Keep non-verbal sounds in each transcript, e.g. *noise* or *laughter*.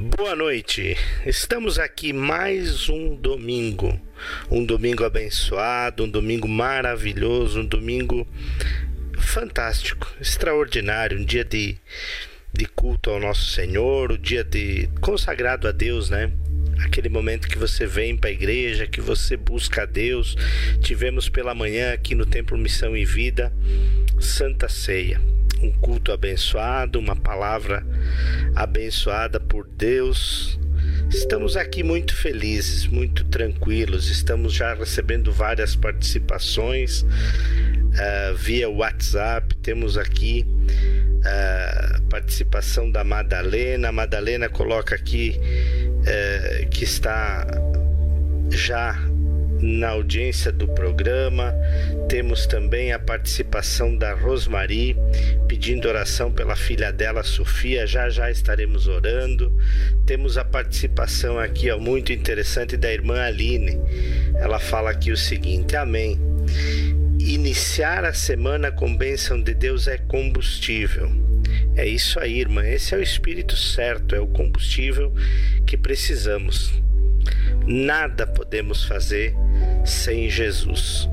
Boa noite. Estamos aqui mais um domingo. Um domingo abençoado, um domingo maravilhoso, um domingo fantástico, extraordinário, um dia de, de culto ao nosso Senhor, o um dia de consagrado a Deus, né? Aquele momento que você vem para a igreja, que você busca a Deus. Tivemos pela manhã aqui no Templo Missão e Vida, Santa Ceia um culto abençoado, uma palavra abençoada por Deus. Estamos aqui muito felizes, muito tranquilos. Estamos já recebendo várias participações uh, via WhatsApp. Temos aqui uh, participação da Madalena. A Madalena coloca aqui uh, que está já na audiência do programa. Temos também a participação da Rosmari, pedindo oração pela filha dela, Sofia. Já já estaremos orando. Temos a participação aqui, ó, muito interessante, da irmã Aline. Ela fala aqui o seguinte: Amém. Iniciar a semana com bênção de Deus é combustível. É isso aí, irmã. Esse é o espírito certo, é o combustível que precisamos. Nada podemos fazer sem Jesus.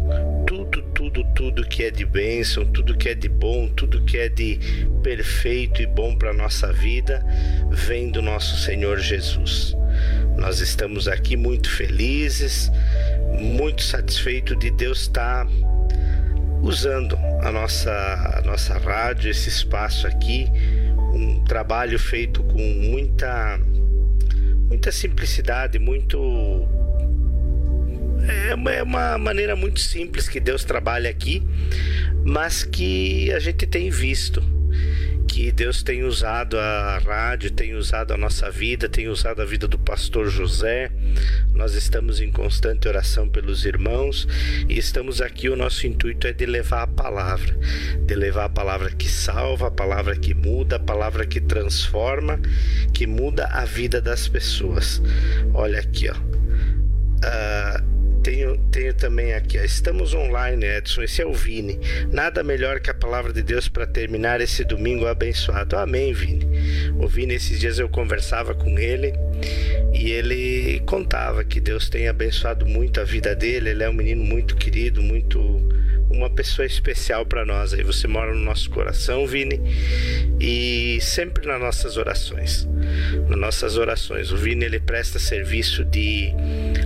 Tudo, tudo, tudo que é de bênção, tudo que é de bom, tudo que é de perfeito e bom para a nossa vida vem do nosso Senhor Jesus. Nós estamos aqui muito felizes, muito satisfeitos de Deus estar tá usando a nossa, a nossa rádio, esse espaço aqui, um trabalho feito com muita muita simplicidade, muito. É uma, é uma maneira muito simples que Deus trabalha aqui, mas que a gente tem visto que Deus tem usado a rádio, tem usado a nossa vida, tem usado a vida do pastor José. Nós estamos em constante oração pelos irmãos e estamos aqui. O nosso intuito é de levar a palavra, de levar a palavra que salva, a palavra que muda, a palavra que transforma, que muda a vida das pessoas. Olha aqui, ó. Uh, tenho, tenho também aqui, estamos online, Edson. Esse é o Vini. Nada melhor que a palavra de Deus para terminar esse domingo abençoado. Amém, Vini. O Vini, esses dias eu conversava com ele e ele contava que Deus tem abençoado muito a vida dele. Ele é um menino muito querido, muito uma pessoa especial para nós. Aí você mora no nosso coração, Vini, e sempre nas nossas orações. Nas nossas orações. O Vini ele presta serviço de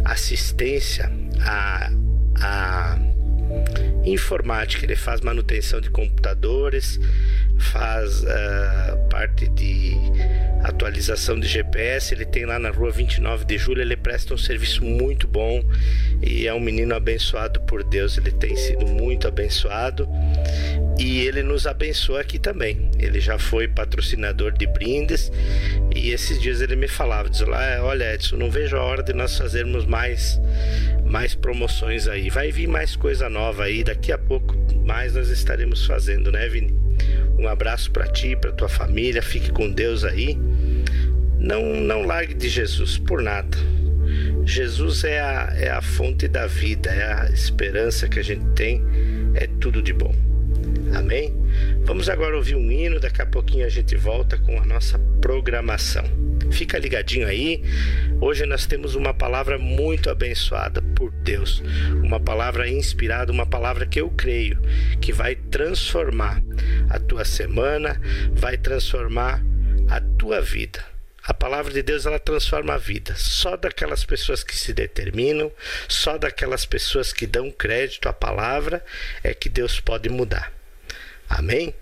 assistência a, a informática, ele faz manutenção de computadores, faz uh, parte de atualização de GPS. Ele tem lá na rua 29 de julho. Ele presta um serviço muito bom e é um menino abençoado por Deus. Ele tem sido muito abençoado e ele nos abençoa aqui também. Ele já foi patrocinador de brindes e esses dias ele me falava: diz lá, olha, Edson, não vejo a hora de nós fazermos mais, mais promoções aí. Vai vir mais coisa nova aí. Daqui a pouco mais nós estaremos fazendo, né, Vini? Um abraço para ti, para tua família. Fique com Deus aí. Não, não largue de Jesus por nada. Jesus é a, é a fonte da vida, é a esperança que a gente tem, é tudo de bom. Amém? Vamos agora ouvir um hino, daqui a pouquinho a gente volta com a nossa programação. Fica ligadinho aí. Hoje nós temos uma palavra muito abençoada por Deus, uma palavra inspirada, uma palavra que eu creio que vai transformar a tua semana, vai transformar a tua vida. A palavra de Deus ela transforma a vida. Só daquelas pessoas que se determinam, só daquelas pessoas que dão crédito à palavra é que Deus pode mudar. Amém?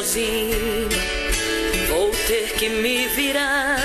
Sozinho. Vou ter que me virar.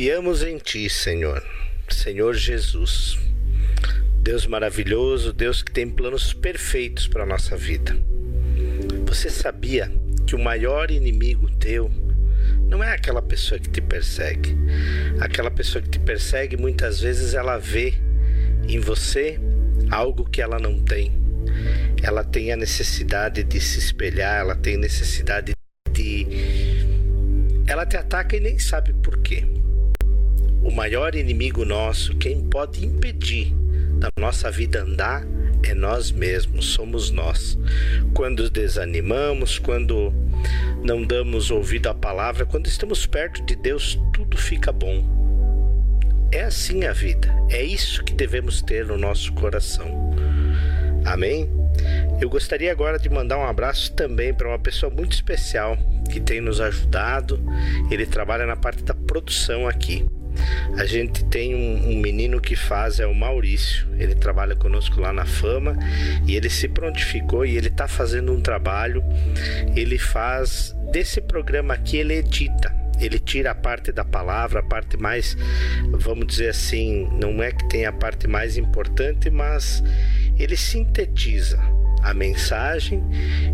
Confiamos em Ti, Senhor, Senhor Jesus. Deus maravilhoso, Deus que tem planos perfeitos para a nossa vida. Você sabia que o maior inimigo teu não é aquela pessoa que te persegue. Aquela pessoa que te persegue, muitas vezes ela vê em você algo que ela não tem. Ela tem a necessidade de se espelhar, ela tem necessidade de. Ela te ataca e nem sabe por quê o maior inimigo nosso, quem pode impedir da nossa vida andar é nós mesmos, somos nós. Quando desanimamos, quando não damos ouvido à palavra, quando estamos perto de Deus, tudo fica bom. É assim a vida, é isso que devemos ter no nosso coração. Amém? Eu gostaria agora de mandar um abraço também para uma pessoa muito especial que tem nos ajudado. Ele trabalha na parte da produção aqui. A gente tem um, um, menino que faz, é o Maurício. Ele trabalha conosco lá na Fama e ele se prontificou e ele está fazendo um trabalho. Ele faz desse programa aqui, ele edita. Ele tira a parte da palavra, a parte mais, vamos dizer assim, não é que tem a parte mais importante, mas ele sintetiza a mensagem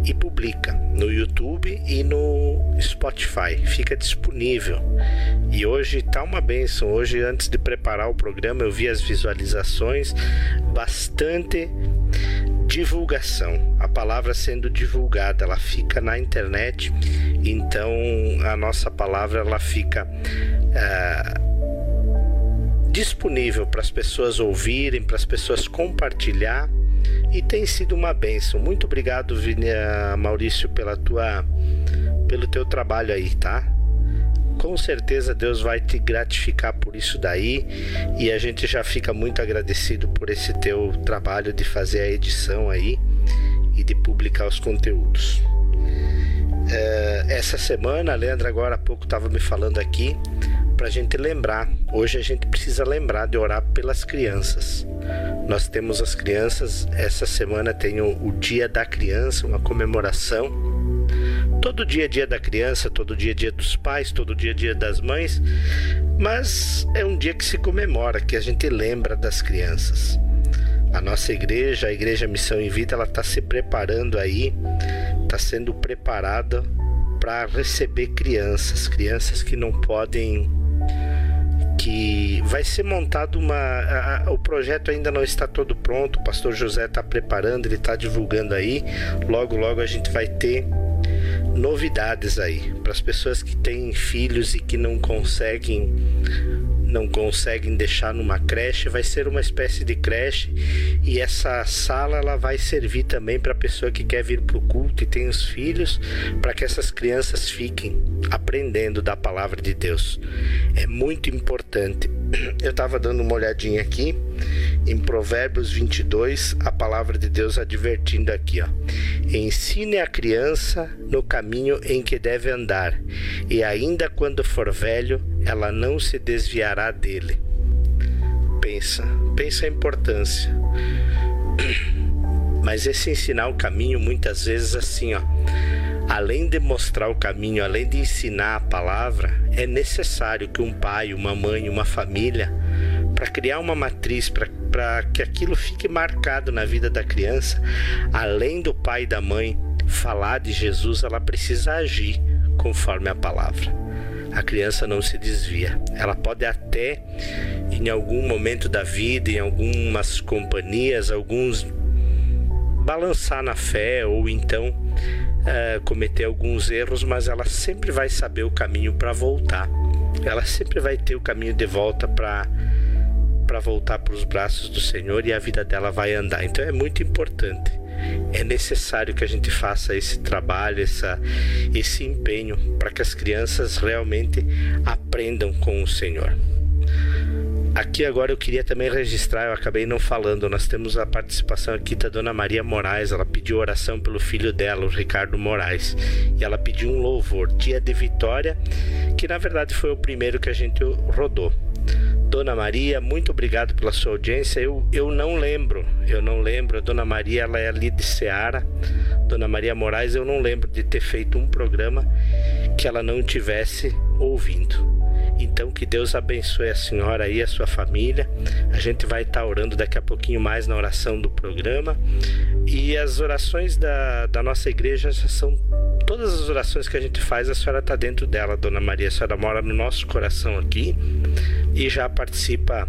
e publica no YouTube e no Spotify. Fica disponível. E hoje tá uma benção. Hoje, antes de preparar o programa, eu vi as visualizações, bastante divulgação. A palavra sendo divulgada, ela fica na internet. Então, a nossa palavra ela fica uh, disponível para as pessoas ouvirem, para as pessoas compartilhar e tem sido uma benção. Muito obrigado, Vinia Maurício, pela tua pelo teu trabalho aí, tá? Com certeza Deus vai te gratificar por isso daí e a gente já fica muito agradecido por esse teu trabalho de fazer a edição aí e de publicar os conteúdos. É, essa semana, a Leandra agora há pouco estava me falando aqui para a gente lembrar. Hoje a gente precisa lembrar de orar pelas crianças. Nós temos as crianças, essa semana tem o, o Dia da Criança, uma comemoração. Todo dia é dia da criança, todo dia é dia dos pais, todo dia é dia das mães, mas é um dia que se comemora, que a gente lembra das crianças. A nossa igreja, a Igreja Missão em Vida, ela está se preparando aí, está sendo preparada para receber crianças, crianças que não podem que vai ser montado uma. A, a, o projeto ainda não está todo pronto, o pastor José está preparando, ele está divulgando aí. Logo, logo a gente vai ter novidades aí para as pessoas que têm filhos e que não conseguem não conseguem deixar numa creche, vai ser uma espécie de creche e essa sala ela vai servir também para a pessoa que quer vir para o culto e tem os filhos, para que essas crianças fiquem aprendendo da palavra de Deus. É muito importante. Eu estava dando uma olhadinha aqui em Provérbios 22, a palavra de Deus advertindo aqui, ó. Ensine a criança no caminho em que deve andar, e ainda quando for velho, ela não se desviará dele. Pensa, pensa a importância. *clears throat* Mas esse ensinar o caminho muitas vezes assim, ó, além de mostrar o caminho, além de ensinar a palavra, é necessário que um pai, uma mãe, uma família, para criar uma matriz, para que aquilo fique marcado na vida da criança, além do pai e da mãe falar de Jesus, ela precisa agir conforme a palavra a criança não se desvia. Ela pode até, em algum momento da vida, em algumas companhias, alguns balançar na fé ou então uh, cometer alguns erros, mas ela sempre vai saber o caminho para voltar. Ela sempre vai ter o caminho de volta para para voltar para os braços do Senhor e a vida dela vai andar. Então é muito importante é necessário que a gente faça esse trabalho, essa, esse empenho para que as crianças realmente aprendam com o Senhor. Aqui agora eu queria também registrar, eu acabei não falando, nós temos a participação aqui da dona Maria Moraes, ela pediu oração pelo filho dela, o Ricardo Moraes, e ela pediu um louvor, Dia de Vitória, que na verdade foi o primeiro que a gente rodou. Dona Maria, muito obrigado pela sua audiência. Eu, eu não lembro, eu não lembro. A Dona Maria, ela é ali de Seara. Dona Maria Moraes, eu não lembro de ter feito um programa que ela não tivesse ouvindo. Então que Deus abençoe a senhora e a sua família. A gente vai estar orando daqui a pouquinho mais na oração do programa. E as orações da, da nossa igreja são todas as orações que a gente faz, a senhora está dentro dela, Dona Maria. A senhora mora no nosso coração aqui e já participa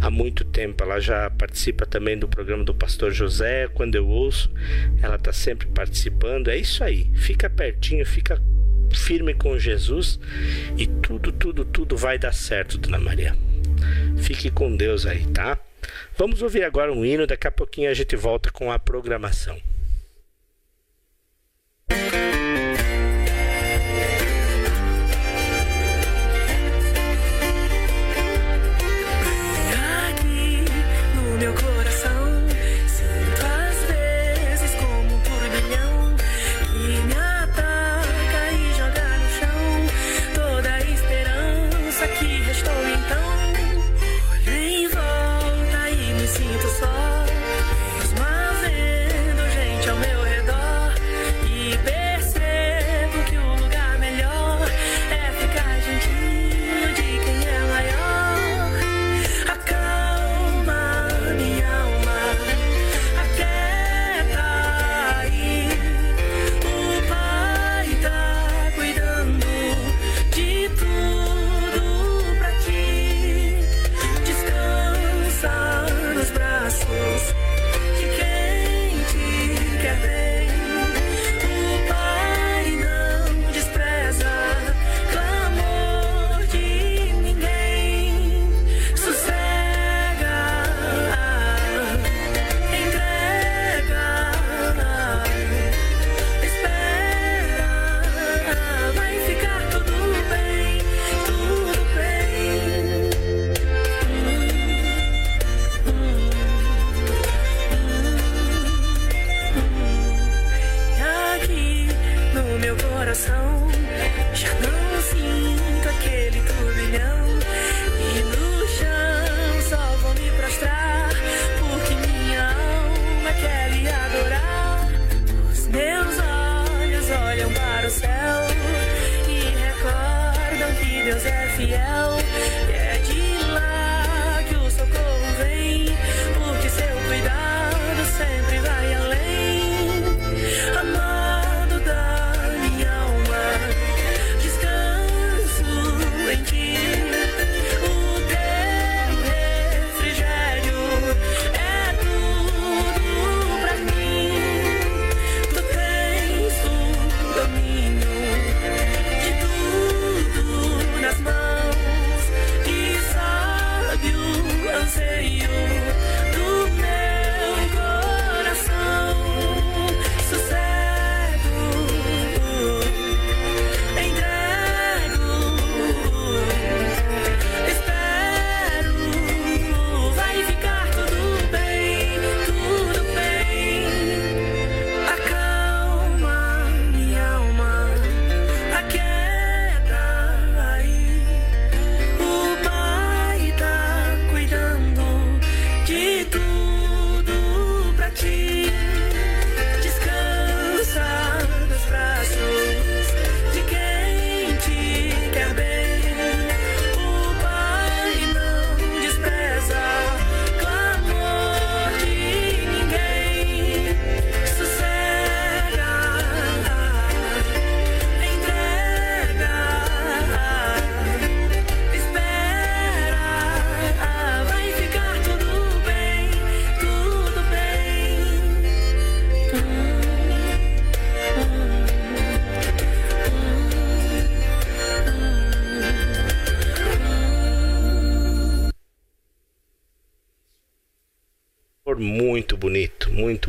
há muito tempo. Ela já participa também do programa do Pastor José. Quando eu ouço, ela está sempre participando. É isso aí. Fica pertinho, fica firme com Jesus e tudo, tudo, tudo vai dar certo, Dona Maria. Fique com Deus aí, tá? Vamos ouvir agora um hino, daqui a pouquinho a gente volta com a programação. Música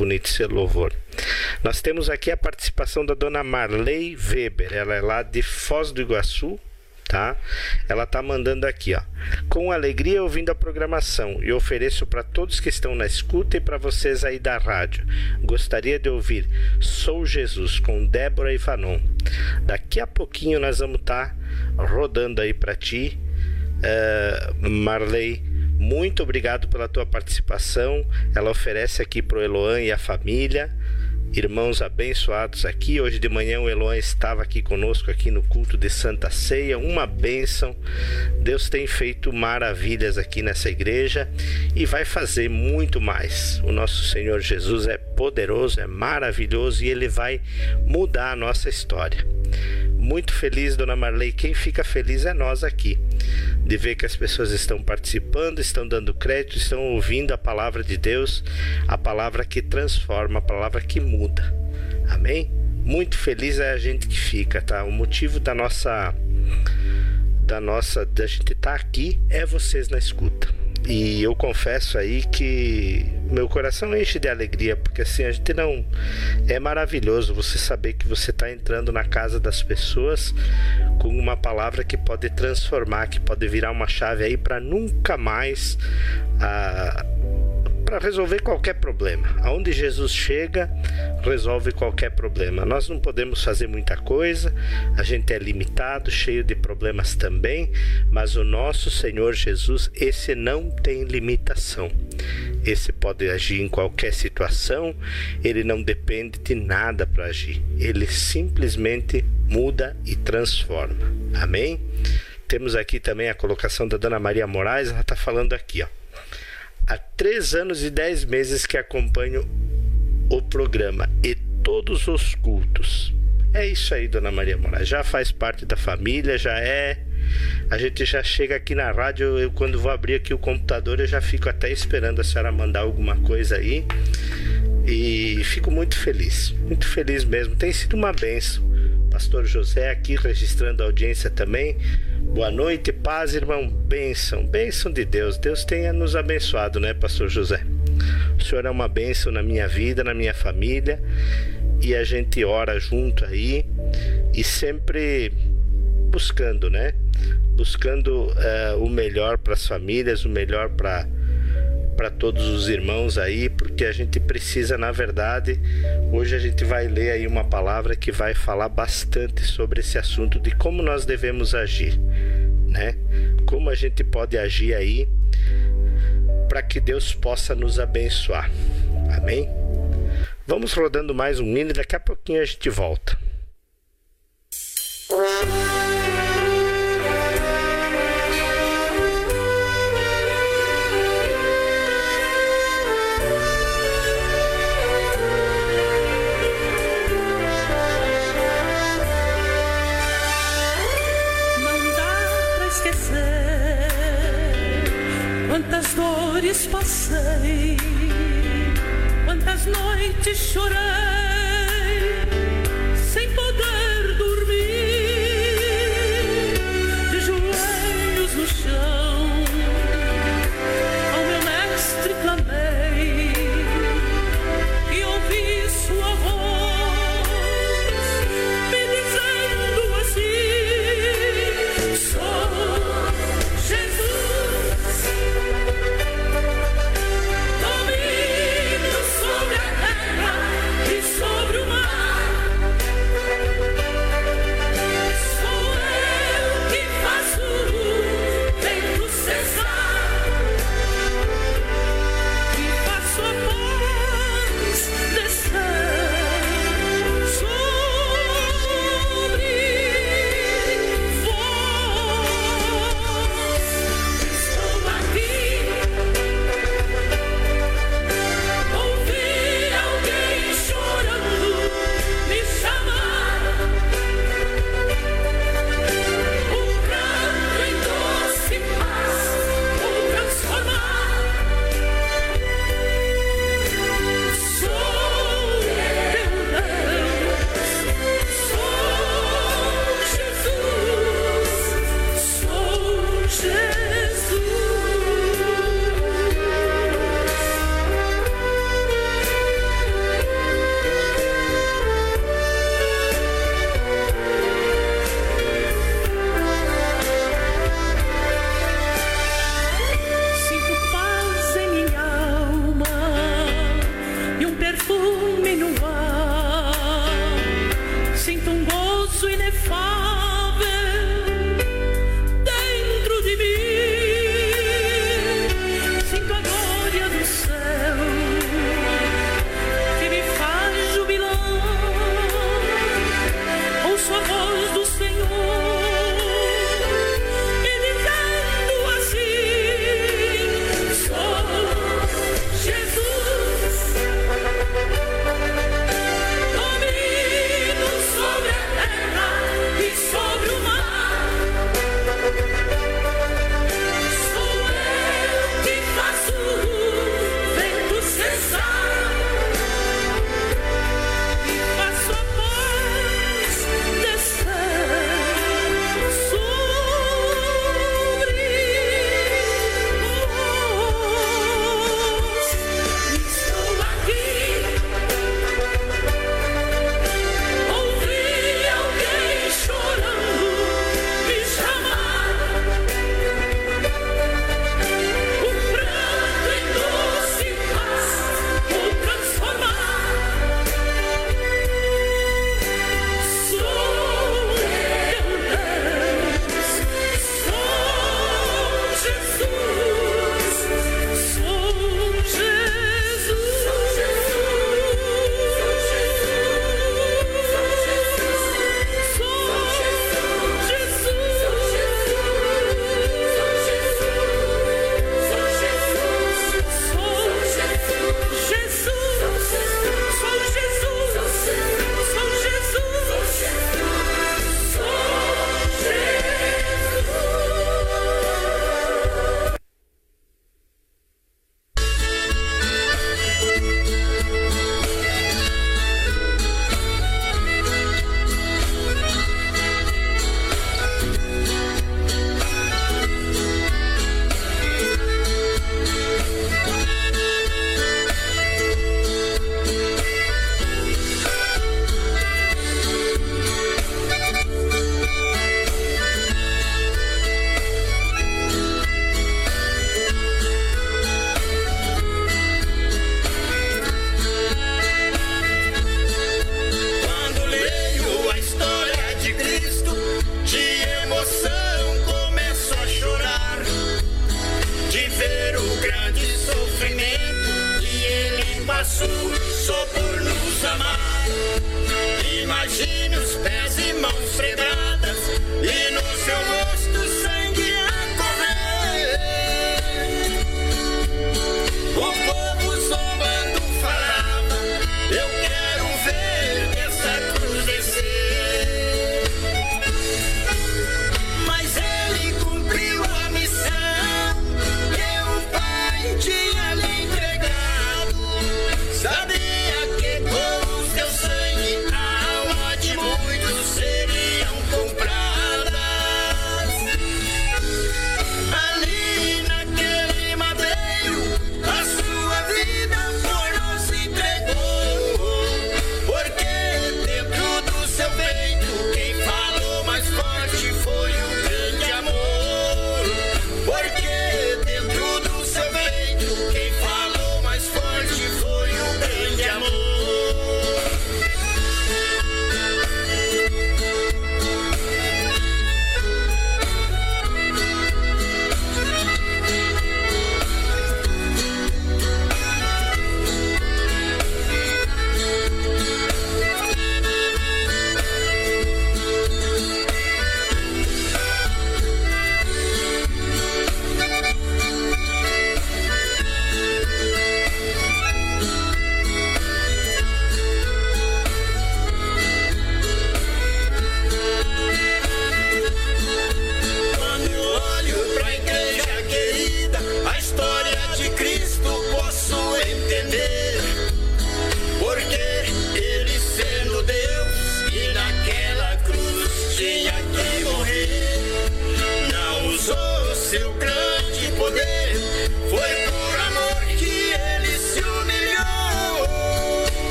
bonito, esse louvor. Nós temos aqui a participação da dona Marley Weber, ela é lá de Foz do Iguaçu, tá? Ela tá mandando aqui, ó. Com alegria ouvindo a programação e ofereço para todos que estão na escuta e para vocês aí da rádio. Gostaria de ouvir Sou Jesus com Débora e Fanon. Daqui a pouquinho nós vamos estar tá rodando aí para ti, uh, Marley muito obrigado pela tua participação. Ela oferece aqui para o Eloan e a família. Irmãos abençoados aqui. Hoje de manhã o Eloan estava aqui conosco aqui no culto de Santa Ceia. Uma bênção. Deus tem feito maravilhas aqui nessa igreja e vai fazer muito mais. O nosso Senhor Jesus é poderoso, é maravilhoso e ele vai mudar a nossa história. Muito feliz, dona Marley. Quem fica feliz é nós aqui de ver que as pessoas estão participando, estão dando crédito, estão ouvindo a palavra de Deus, a palavra que transforma, a palavra que muda. Amém? Muito feliz é a gente que fica, tá? O motivo da nossa da nossa da gente estar tá aqui é vocês na escuta. E eu confesso aí que meu coração enche de alegria, porque assim a gente não. É maravilhoso você saber que você está entrando na casa das pessoas com uma palavra que pode transformar, que pode virar uma chave aí para nunca mais. Ah, para resolver qualquer problema. Aonde Jesus chega, resolve qualquer problema. Nós não podemos fazer muita coisa, a gente é limitado, cheio de problemas também, mas o nosso Senhor Jesus, esse não tem limitação. Esse pode agir em qualquer situação, ele não depende de nada para agir. Ele simplesmente muda e transforma. Amém? Temos aqui também a colocação da Dona Maria Moraes, ela está falando aqui, ó. Há três anos e dez meses que acompanho o programa e todos os cultos. É isso aí, Dona Maria Moraes. Já faz parte da família, já é. A gente já chega aqui na rádio. Eu, quando vou abrir aqui o computador, eu já fico até esperando a senhora mandar alguma coisa aí. E fico muito feliz, muito feliz mesmo. Tem sido uma benção. Pastor José aqui registrando a audiência também. Boa noite, paz, irmão. Bênção, bênção de Deus. Deus tenha nos abençoado, né, Pastor José? O Senhor é uma bênção na minha vida, na minha família, e a gente ora junto aí e sempre buscando, né? Buscando uh, o melhor para as famílias, o melhor para para todos os irmãos aí, porque a gente precisa, na verdade, hoje a gente vai ler aí uma palavra que vai falar bastante sobre esse assunto de como nós devemos agir, né? Como a gente pode agir aí para que Deus possa nos abençoar. Amém? Vamos rodando mais um mini, daqui a pouquinho a gente volta.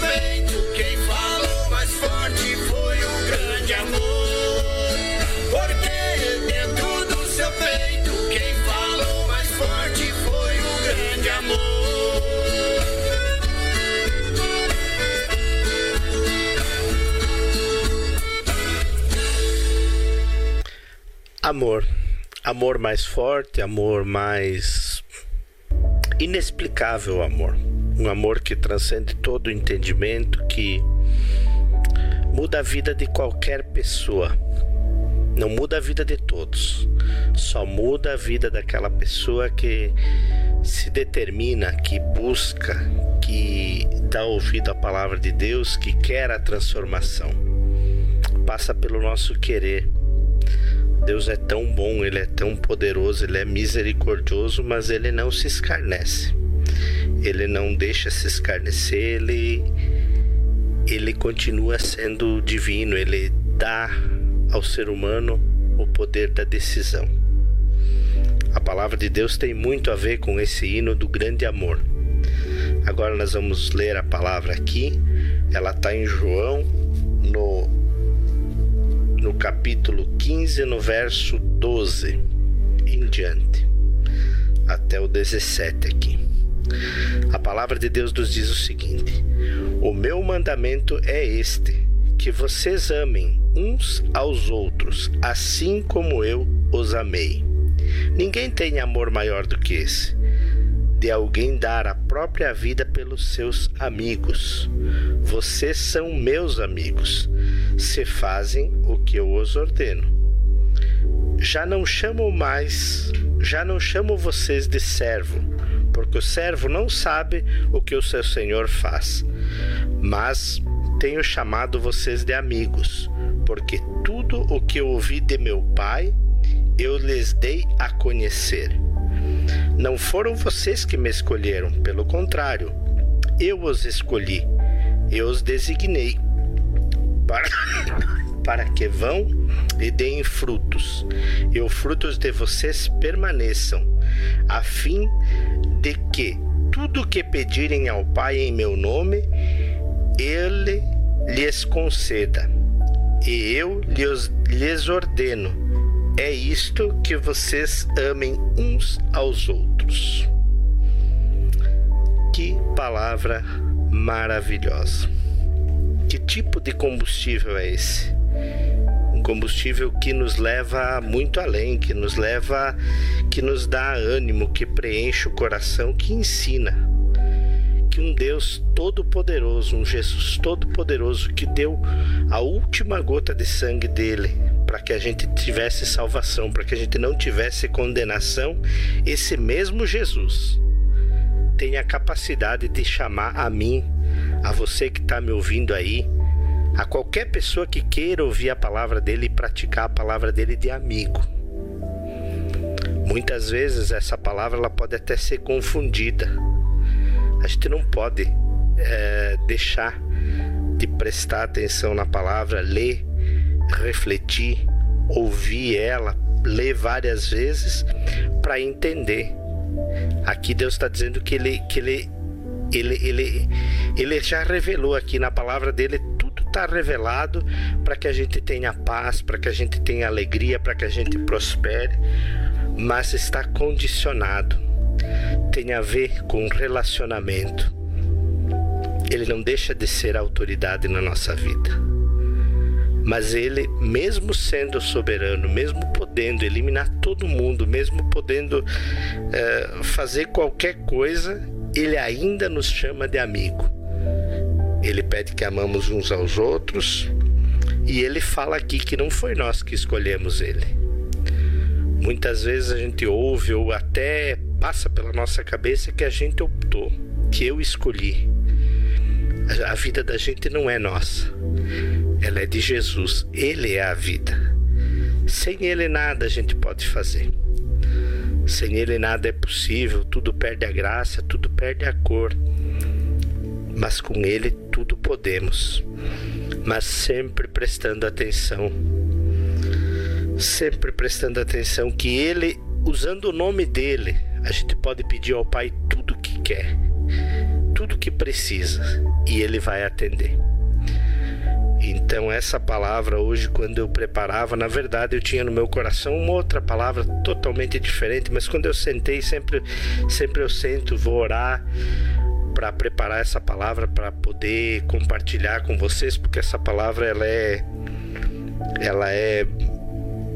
bem. Quem falou mais forte foi o grande amor. Porque é dentro do seu peito, quem falou mais forte foi o grande amor. Amor. Amor mais forte, amor mais inexplicável amor. Um amor que transcende todo o entendimento, que muda a vida de qualquer pessoa. Não muda a vida de todos, só muda a vida daquela pessoa que se determina, que busca, que dá ouvido à palavra de Deus, que quer a transformação. Passa pelo nosso querer. Deus é tão bom, Ele é tão poderoso, Ele é misericordioso, mas Ele não se escarnece. Ele não deixa se escarnecer, Ele, ele continua sendo divino, Ele dá ao ser humano o poder da decisão. A palavra de Deus tem muito a ver com esse hino do grande amor. Agora nós vamos ler a palavra aqui. Ela está em João, no, no capítulo 15, no verso 12 em diante, até o 17 aqui. A palavra de Deus nos diz o seguinte: O meu mandamento é este, que vocês amem uns aos outros, assim como eu os amei. Ninguém tem amor maior do que esse, de alguém dar a própria vida pelos seus amigos. Vocês são meus amigos, se fazem o que eu os ordeno. Já não chamo mais, já não chamo vocês de servo, porque o servo não sabe o que o seu senhor faz. Mas tenho chamado vocês de amigos, porque tudo o que eu ouvi de meu Pai eu lhes dei a conhecer. Não foram vocês que me escolheram, pelo contrário, eu os escolhi, eu os designei para, para que vão e deem frutos, e os frutos de vocês permaneçam, a fim de que tudo que pedirem ao Pai em meu nome, Ele lhes conceda. E eu lhes, lhes ordeno é isto que vocês amem uns aos outros. Que palavra maravilhosa! Que tipo de combustível é esse? Um combustível que nos leva muito além, que nos leva, que nos dá ânimo, que preenche o coração, que ensina. Que um Deus todo-poderoso, um Jesus todo-poderoso que deu a última gota de sangue dele para que a gente tivesse salvação, para que a gente não tivesse condenação, esse mesmo Jesus tem a capacidade de chamar a mim, a você que está me ouvindo aí, a qualquer pessoa que queira ouvir a palavra dele e praticar a palavra dele de amigo. Muitas vezes essa palavra ela pode até ser confundida. A gente não pode é, deixar de prestar atenção na palavra, ler refletir, ouvir ela, ler várias vezes para entender. Aqui Deus está dizendo que ele, que ele, ele, ele, ele já revelou aqui na palavra dele está revelado para que a gente tenha paz, para que a gente tenha alegria, para que a gente prospere, mas está condicionado. Tem a ver com relacionamento. Ele não deixa de ser autoridade na nossa vida. Mas ele, mesmo sendo soberano, mesmo podendo eliminar todo mundo, mesmo podendo é, fazer qualquer coisa, ele ainda nos chama de amigo. Ele pede que amamos uns aos outros e ele fala aqui que não foi nós que escolhemos ele. Muitas vezes a gente ouve ou até passa pela nossa cabeça que a gente optou, que eu escolhi. A vida da gente não é nossa ela é de Jesus. Ele é a vida. Sem Ele nada a gente pode fazer. Sem Ele nada é possível, tudo perde a graça, tudo perde a cor. Mas com Ele tudo podemos. Mas sempre prestando atenção. Sempre prestando atenção que Ele, usando o nome dele, a gente pode pedir ao Pai tudo o que quer, tudo que precisa, e Ele vai atender. Então, essa palavra hoje, quando eu preparava, na verdade eu tinha no meu coração uma outra palavra totalmente diferente, mas quando eu sentei, sempre, sempre eu sento, vou orar para preparar essa palavra para poder compartilhar com vocês, porque essa palavra ela é ela é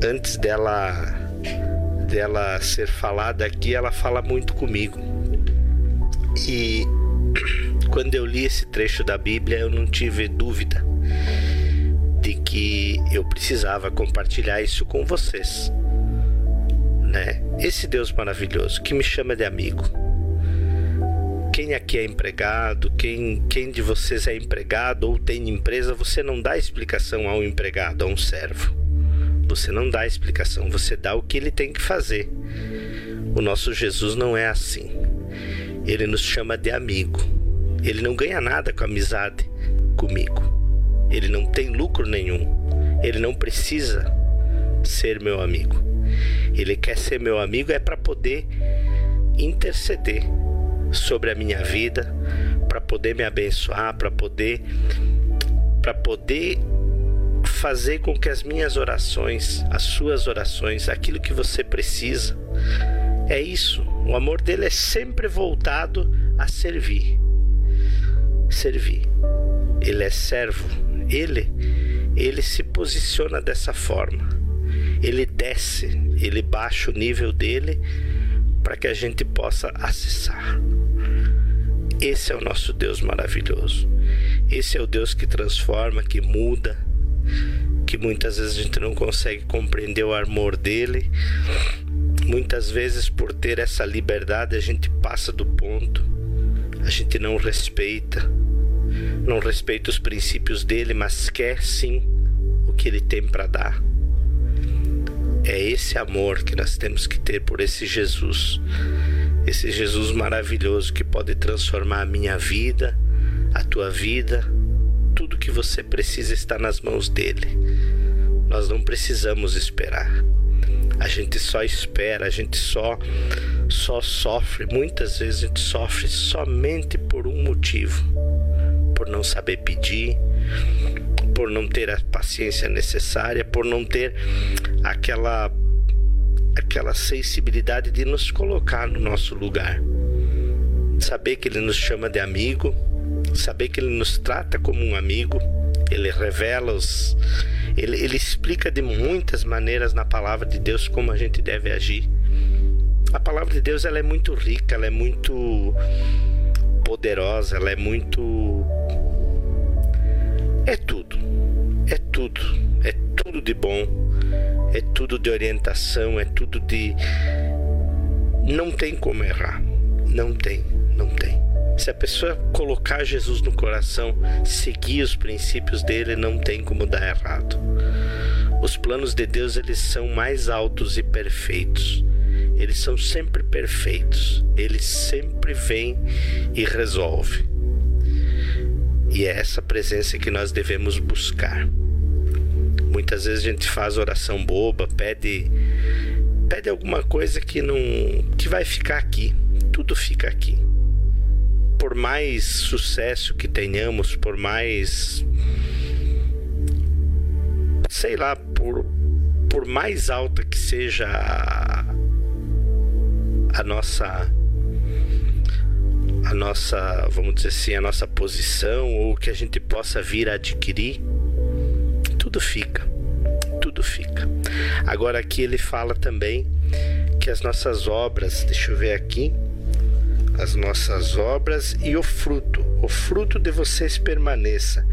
antes dela dela ser falada aqui, ela fala muito comigo. E *clears throat* quando eu li esse trecho da Bíblia, eu não tive dúvida de que eu precisava compartilhar isso com vocês. Né? Esse Deus maravilhoso que me chama de amigo. Quem aqui é empregado, quem, quem de vocês é empregado ou tem empresa, você não dá explicação ao empregado, a um servo. Você não dá explicação, você dá o que ele tem que fazer. O nosso Jesus não é assim. Ele nos chama de amigo. Ele não ganha nada com amizade comigo. Ele não tem lucro nenhum. Ele não precisa ser meu amigo. Ele quer ser meu amigo é para poder interceder sobre a minha vida, para poder me abençoar, para poder para poder fazer com que as minhas orações, as suas orações, aquilo que você precisa, é isso. O amor dele é sempre voltado a servir. Servir. Ele é servo. Ele ele se posiciona dessa forma. Ele desce, ele baixa o nível dele para que a gente possa acessar. Esse é o nosso Deus maravilhoso. Esse é o Deus que transforma, que muda, que muitas vezes a gente não consegue compreender o amor dele. Muitas vezes, por ter essa liberdade, a gente passa do ponto, a gente não respeita, não respeita os princípios dele, mas quer sim o que ele tem para dar. É esse amor que nós temos que ter por esse Jesus, esse Jesus maravilhoso que pode transformar a minha vida, a tua vida, tudo que você precisa está nas mãos dele. Nós não precisamos esperar. A gente só espera, a gente só só sofre. Muitas vezes a gente sofre somente por um motivo, por não saber pedir, por não ter a paciência necessária, por não ter aquela aquela sensibilidade de nos colocar no nosso lugar. Saber que ele nos chama de amigo, saber que ele nos trata como um amigo, ele revela os. Ele, ele explica de muitas maneiras na palavra de Deus como a gente deve agir. A palavra de Deus ela é muito rica, ela é muito poderosa, ela é muito. É tudo. É tudo. É tudo de bom. É tudo de orientação. É tudo de. Não tem como errar. Não tem. Não tem. Se a pessoa colocar Jesus no coração, seguir os princípios dele, não tem como dar errado. Os planos de Deus eles são mais altos e perfeitos. Eles são sempre perfeitos. Ele sempre vem e resolve. E é essa presença que nós devemos buscar. Muitas vezes a gente faz oração boba, pede pede alguma coisa que não que vai ficar aqui. Tudo fica aqui por mais sucesso que tenhamos, por mais. sei lá, por, por mais alta que seja a, a nossa. a nossa, vamos dizer assim, a nossa posição ou que a gente possa vir a adquirir, tudo fica. Tudo fica. Agora aqui ele fala também que as nossas obras, deixa eu ver aqui, as nossas obras e o fruto, o fruto de vocês permaneça,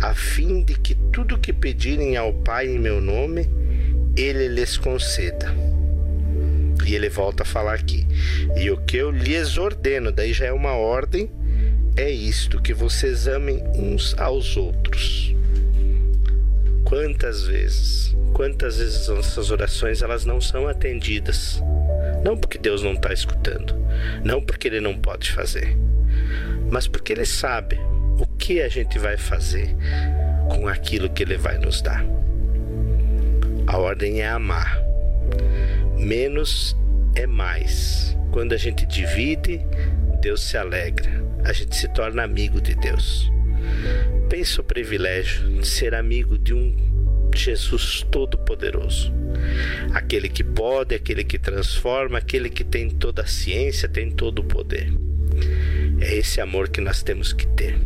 a fim de que tudo que pedirem ao Pai em meu nome, ele lhes conceda. E ele volta a falar aqui. E o que eu lhes ordeno, daí já é uma ordem, é isto: que vocês amem uns aos outros. Quantas vezes, quantas vezes nossas orações elas não são atendidas? Não porque Deus não está escutando, não porque Ele não pode fazer, mas porque Ele sabe o que a gente vai fazer com aquilo que Ele vai nos dar. A ordem é amar, menos é mais. Quando a gente divide, Deus se alegra, a gente se torna amigo de Deus. Pensa o privilégio de ser amigo de um Jesus Todo-Poderoso. Aquele que pode, aquele que transforma, aquele que tem toda a ciência, tem todo o poder. É esse amor que nós temos que ter.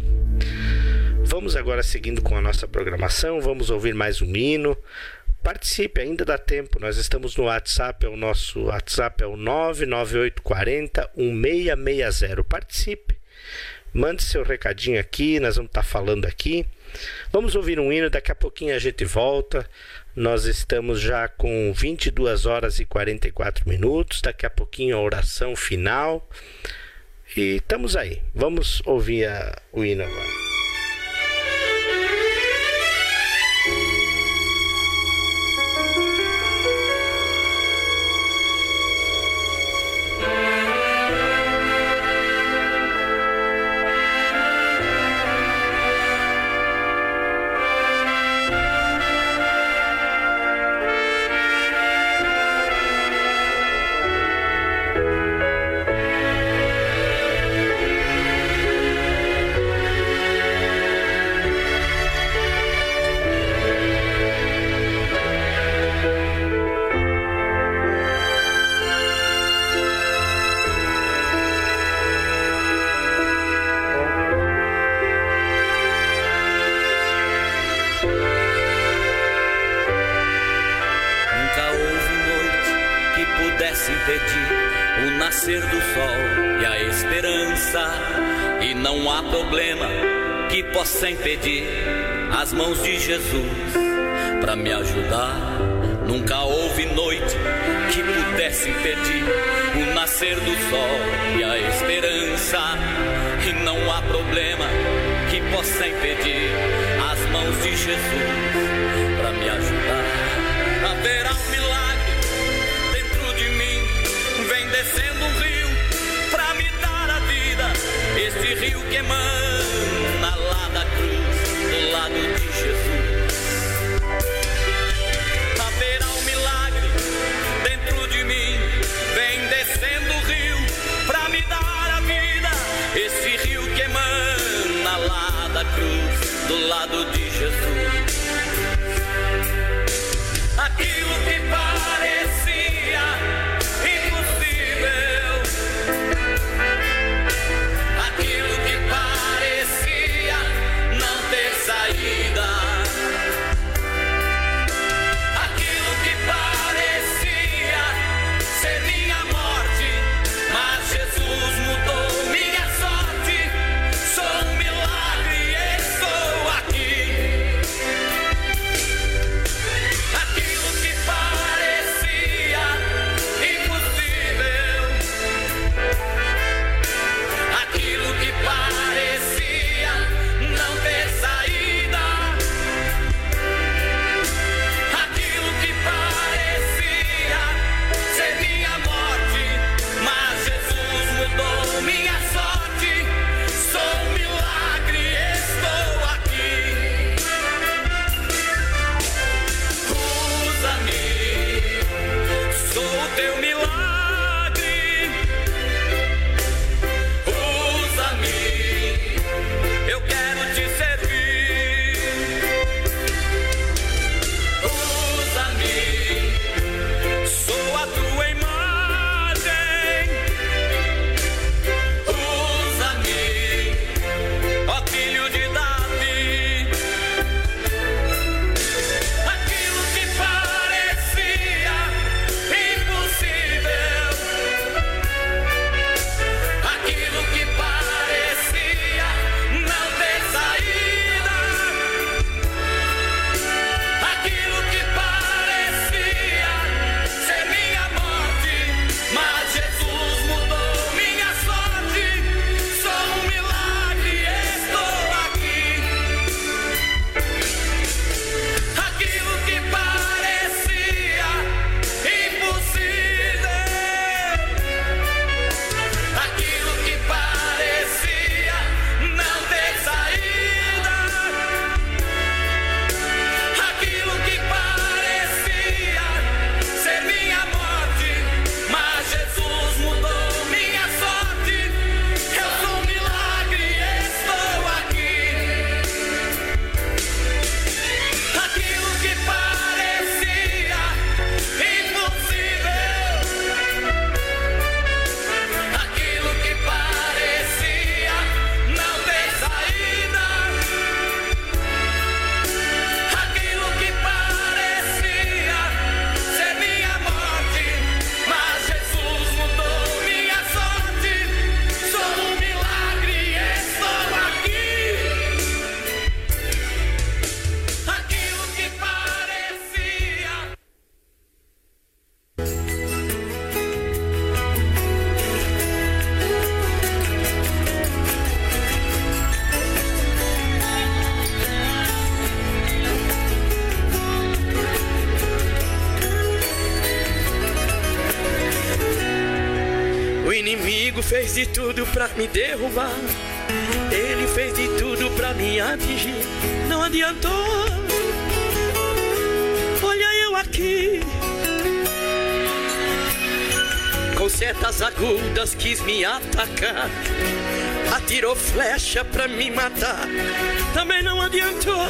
Vamos agora seguindo com a nossa programação, vamos ouvir mais um hino Participe, ainda dá tempo. Nós estamos no WhatsApp, é o nosso WhatsApp é o 99840 1660. Participe. Mande seu recadinho aqui, nós vamos estar tá falando aqui. Vamos ouvir um hino, daqui a pouquinho a gente volta. Nós estamos já com 22 horas e 44 minutos. Daqui a pouquinho a oração final. E estamos aí. Vamos ouvir a, o hino agora. Flecha pra me matar. Também não adiantou.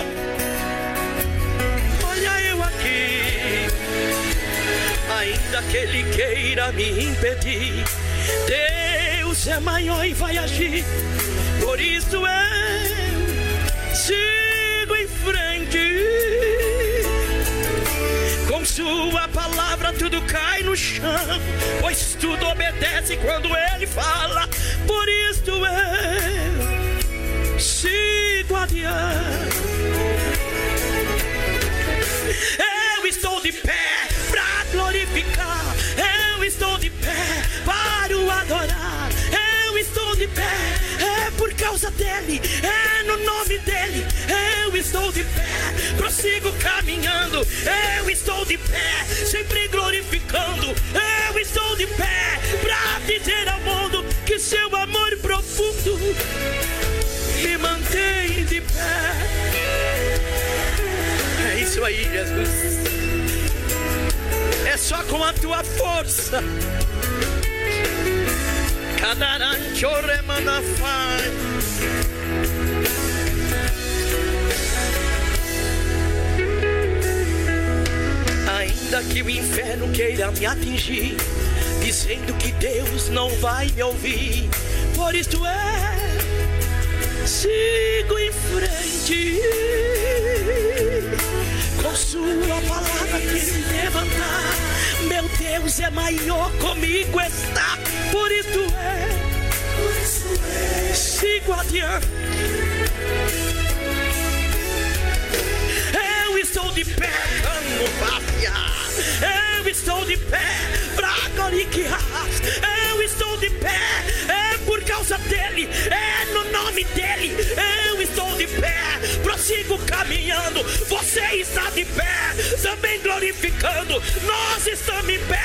Olha eu aqui. Ainda que ele queira me impedir. Deus é maior e vai agir. Por isso eu sigo em frente. Com sua palavra tudo cai no chão, pois tudo obedece quando ele fala. Por isso eu sigo adiante. Eu estou de pé para glorificar. Eu estou de pé para o adorar. Eu estou de pé, é por causa dele, é no nome dele. Eu estou de pé, prossigo caminhando. Eu estou de pé, sempre glorificando. Eu estou de pé para dizer ao mundo que seu amor profundo me mantém de pé. É isso aí, Jesus. É só com a tua força. Cadarancho remanafai. Ainda que o inferno queira me atingir, dizendo que Deus não vai me ouvir, por isso é, sigo em frente. Com sua palavra que se levantar, meu Deus é maior, comigo está, por isso é, sigo adiante. Eu estou de pé, amo vacia. Eu estou de pé, Bragoriquias. Eu estou de pé, é por causa dele, é no nome dele. De pé, também glorificando. Nós estamos em pé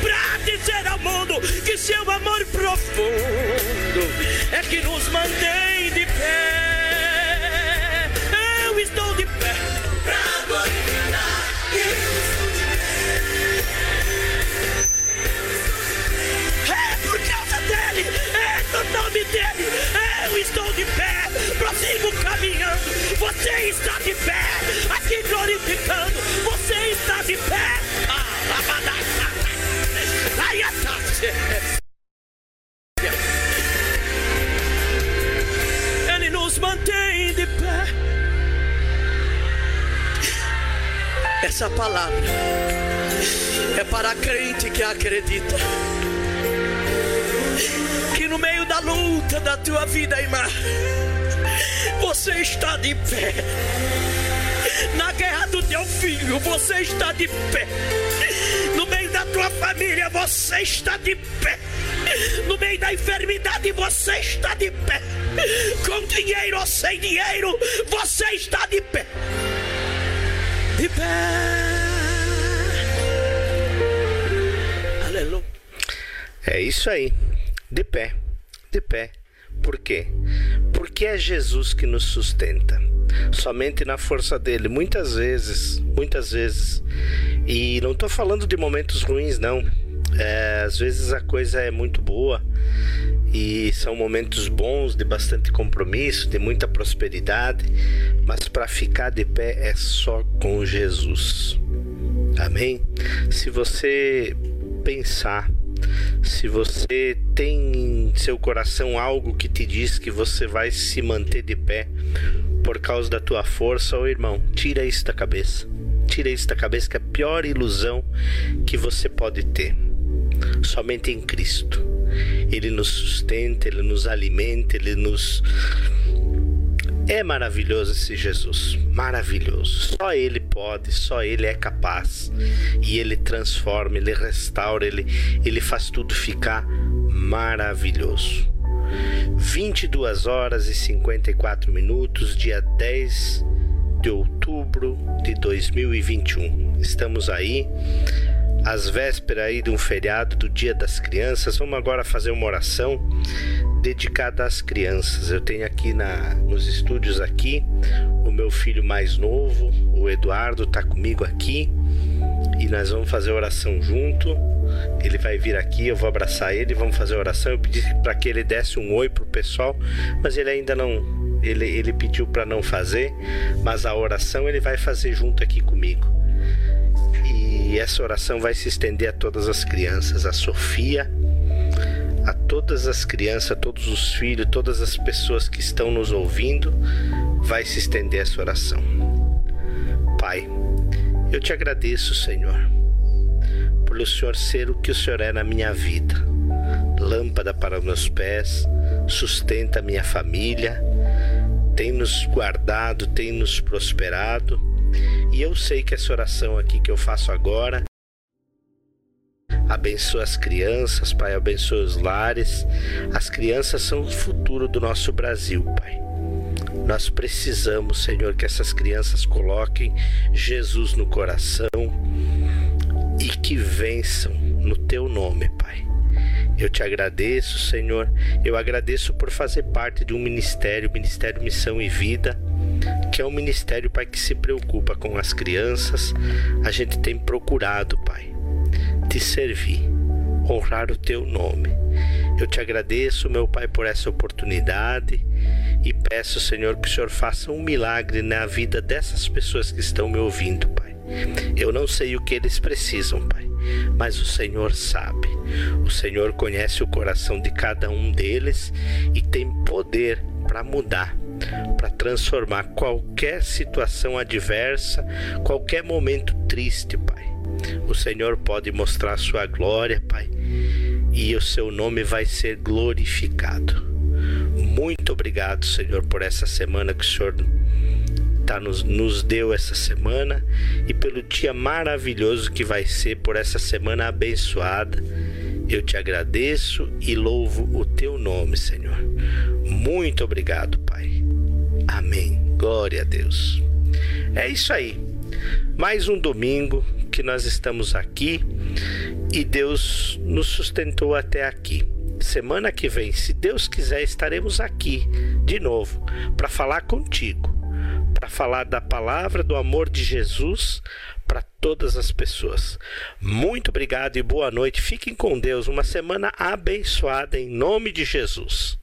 para dizer ao mundo que seu amor profundo é que nos mantém acredita que no meio da luta da tua vida, irmã, você está de pé. Na guerra do teu filho, você está de pé. No meio da tua família, você está de pé. No meio da enfermidade, você está de pé. Com dinheiro ou sem dinheiro, você está de pé. De pé. É isso aí. De pé. De pé. Por quê? Porque é Jesus que nos sustenta. Somente na força dele. Muitas vezes, muitas vezes. E não estou falando de momentos ruins, não. É, às vezes a coisa é muito boa e são momentos bons de bastante compromisso, de muita prosperidade, mas para ficar de pé é só com Jesus. Amém? Se você pensar, se você tem em seu coração algo que te diz que você vai se manter de pé por causa da tua força, ô irmão, tira isso da cabeça. Tira isso da cabeça que é a pior ilusão que você pode ter. Somente em Cristo. Ele nos sustenta, ele nos alimenta, ele nos é maravilhoso esse Jesus, maravilhoso. Só Ele pode, só Ele é capaz. E Ele transforma, Ele restaura, Ele, ele faz tudo ficar maravilhoso. 22 horas e 54 minutos, dia 10 de outubro de 2021. Estamos aí às vésperas aí de um feriado do Dia das Crianças, vamos agora fazer uma oração dedicada às crianças. Eu tenho aqui na, nos estúdios aqui o meu filho mais novo, o Eduardo, está comigo aqui e nós vamos fazer oração junto. Ele vai vir aqui, eu vou abraçar ele, vamos fazer oração. Eu pedi para que ele desse um oi pro pessoal, mas ele ainda não ele, ele pediu para não fazer, mas a oração ele vai fazer junto aqui comigo. E essa oração vai se estender a todas as crianças, a Sofia, a todas as crianças, a todos os filhos, todas as pessoas que estão nos ouvindo, vai se estender essa oração. Pai, eu te agradeço, Senhor, por o Senhor ser o que o Senhor é na minha vida. Lâmpada para os meus pés, sustenta a minha família, tem nos guardado, tem nos prosperado. E eu sei que essa oração aqui que eu faço agora abençoa as crianças, Pai, abençoa os lares. As crianças são o futuro do nosso Brasil, Pai. Nós precisamos, Senhor, que essas crianças coloquem Jesus no coração e que vençam no teu nome, Pai. Eu te agradeço, Senhor. Eu agradeço por fazer parte de um ministério, Ministério Missão e Vida, que é um ministério, Pai, que se preocupa com as crianças. A gente tem procurado, Pai, te servir, honrar o teu nome. Eu te agradeço, meu Pai, por essa oportunidade e peço, Senhor, que o Senhor faça um milagre na vida dessas pessoas que estão me ouvindo, Pai. Eu não sei o que eles precisam, Pai mas o Senhor sabe. O Senhor conhece o coração de cada um deles e tem poder para mudar, para transformar qualquer situação adversa, qualquer momento triste, Pai. O Senhor pode mostrar sua glória, Pai, e o seu nome vai ser glorificado. Muito obrigado, Senhor, por essa semana que o Senhor tá, nos, nos deu essa semana e pelo dia maravilhoso que vai ser por essa semana abençoada. Eu te agradeço e louvo o teu nome, Senhor. Muito obrigado, Pai. Amém. Glória a Deus. É isso aí. Mais um domingo que nós estamos aqui e Deus nos sustentou até aqui. Semana que vem, se Deus quiser, estaremos aqui de novo para falar contigo para falar da palavra do amor de Jesus para todas as pessoas. Muito obrigado e boa noite. Fiquem com Deus. Uma semana abençoada em nome de Jesus.